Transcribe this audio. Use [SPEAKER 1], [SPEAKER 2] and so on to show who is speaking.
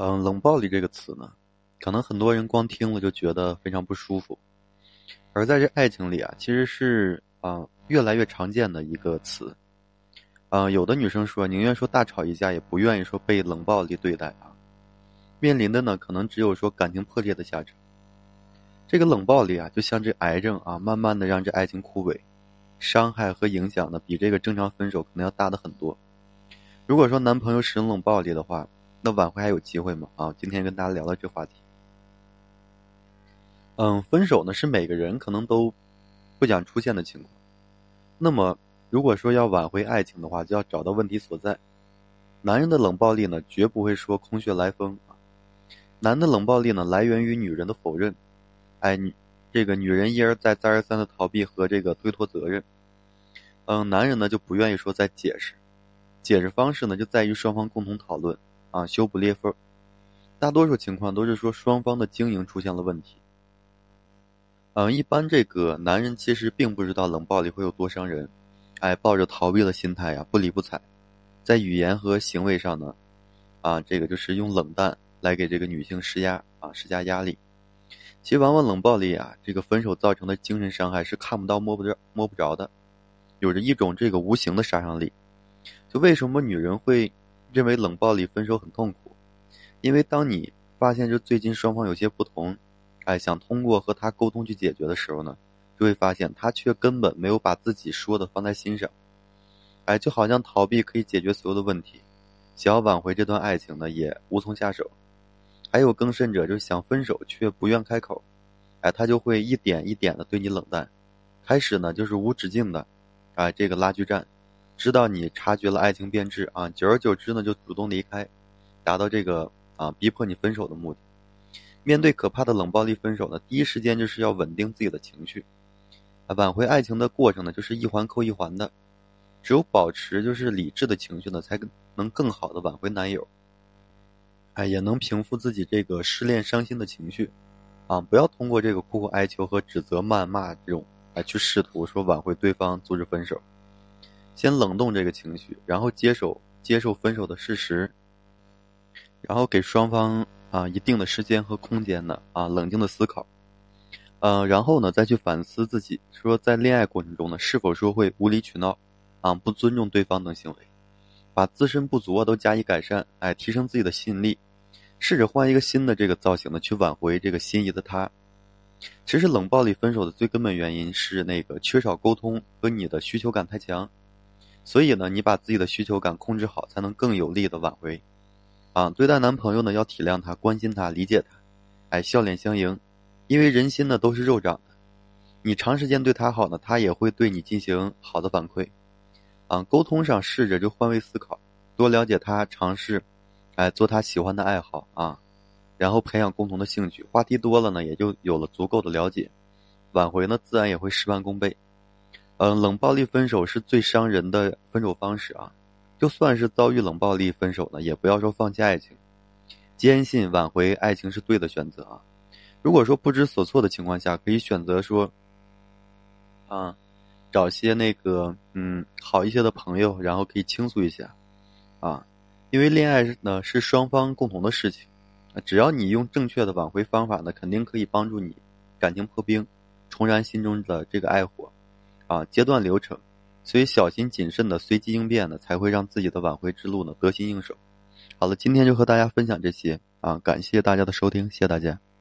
[SPEAKER 1] 嗯，冷暴力这个词呢，可能很多人光听了就觉得非常不舒服，而在这爱情里啊，其实是啊越来越常见的一个词。啊，有的女生说宁愿说大吵一架，也不愿意说被冷暴力对待啊。面临的呢，可能只有说感情破裂的下场。这个冷暴力啊，就像这癌症啊，慢慢的让这爱情枯萎，伤害和影响呢，比这个正常分手可能要大的很多。如果说男朋友使用冷暴力的话，那挽回还有机会吗？啊，今天跟大家聊聊这话题。嗯，分手呢是每个人可能都不想出现的情况。那么，如果说要挽回爱情的话，就要找到问题所在。男人的冷暴力呢，绝不会说空穴来风啊。男的冷暴力呢，来源于女人的否认。哎，女这个女人一而再再而三的逃避和这个推脱责任。嗯，男人呢就不愿意说再解释，解释方式呢就在于双方共同讨论。啊，修补裂缝，大多数情况都是说双方的经营出现了问题。嗯，一般这个男人其实并不知道冷暴力会有多伤人，哎，抱着逃避的心态呀，不理不睬，在语言和行为上呢，啊，这个就是用冷淡来给这个女性施压啊，施加压力。其实往往冷暴力啊，这个分手造成的精神伤害是看不到摸不着摸不着的，有着一种这个无形的杀伤力。就为什么女人会？认为冷暴力分手很痛苦，因为当你发现这最近双方有些不同，哎，想通过和他沟通去解决的时候呢，就会发现他却根本没有把自己说的放在心上，哎，就好像逃避可以解决所有的问题，想要挽回这段爱情呢也无从下手，还有更甚者就是想分手却不愿开口，哎，他就会一点一点的对你冷淡，开始呢就是无止境的，哎，这个拉锯战。知道你察觉了爱情变质啊，久而久之呢，就主动离开，达到这个啊逼迫你分手的目的。面对可怕的冷暴力分手呢，第一时间就是要稳定自己的情绪，啊，挽回爱情的过程呢，就是一环扣一环的。只有保持就是理智的情绪呢，才能更好的挽回男友，哎，也能平复自己这个失恋伤心的情绪，啊，不要通过这个苦苦哀求和指责、谩骂这种来去试图说挽回对方，阻止分手。先冷冻这个情绪，然后接受接受分手的事实，然后给双方啊一定的时间和空间呢啊冷静的思考，呃，然后呢再去反思自己，说在恋爱过程中呢是否说会无理取闹，啊不尊重对方等行为，把自身不足啊都加以改善，哎提升自己的吸引力，试着换一个新的这个造型呢去挽回这个心仪的他。其实冷暴力分手的最根本原因是那个缺少沟通和你的需求感太强。所以呢，你把自己的需求感控制好，才能更有力的挽回。啊，对待男朋友呢，要体谅他、关心他、理解他，哎，笑脸相迎，因为人心呢都是肉长的。你长时间对他好呢，他也会对你进行好的反馈。啊，沟通上试着就换位思考，多了解他，尝试，哎，做他喜欢的爱好啊，然后培养共同的兴趣，话题多了呢，也就有了足够的了解，挽回呢自然也会事半功倍。嗯，冷暴力分手是最伤人的分手方式啊！就算是遭遇冷暴力分手呢，也不要说放弃爱情，坚信挽回爱情是对的选择啊！如果说不知所措的情况下，可以选择说，啊，找些那个嗯好一些的朋友，然后可以倾诉一下，啊，因为恋爱呢是双方共同的事情，只要你用正确的挽回方法呢，肯定可以帮助你感情破冰，重燃心中的这个爱火。啊，阶段流程，所以小心谨慎的随机应变呢，才会让自己的挽回之路呢得心应手。好了，今天就和大家分享这些啊，感谢大家的收听，谢谢大家。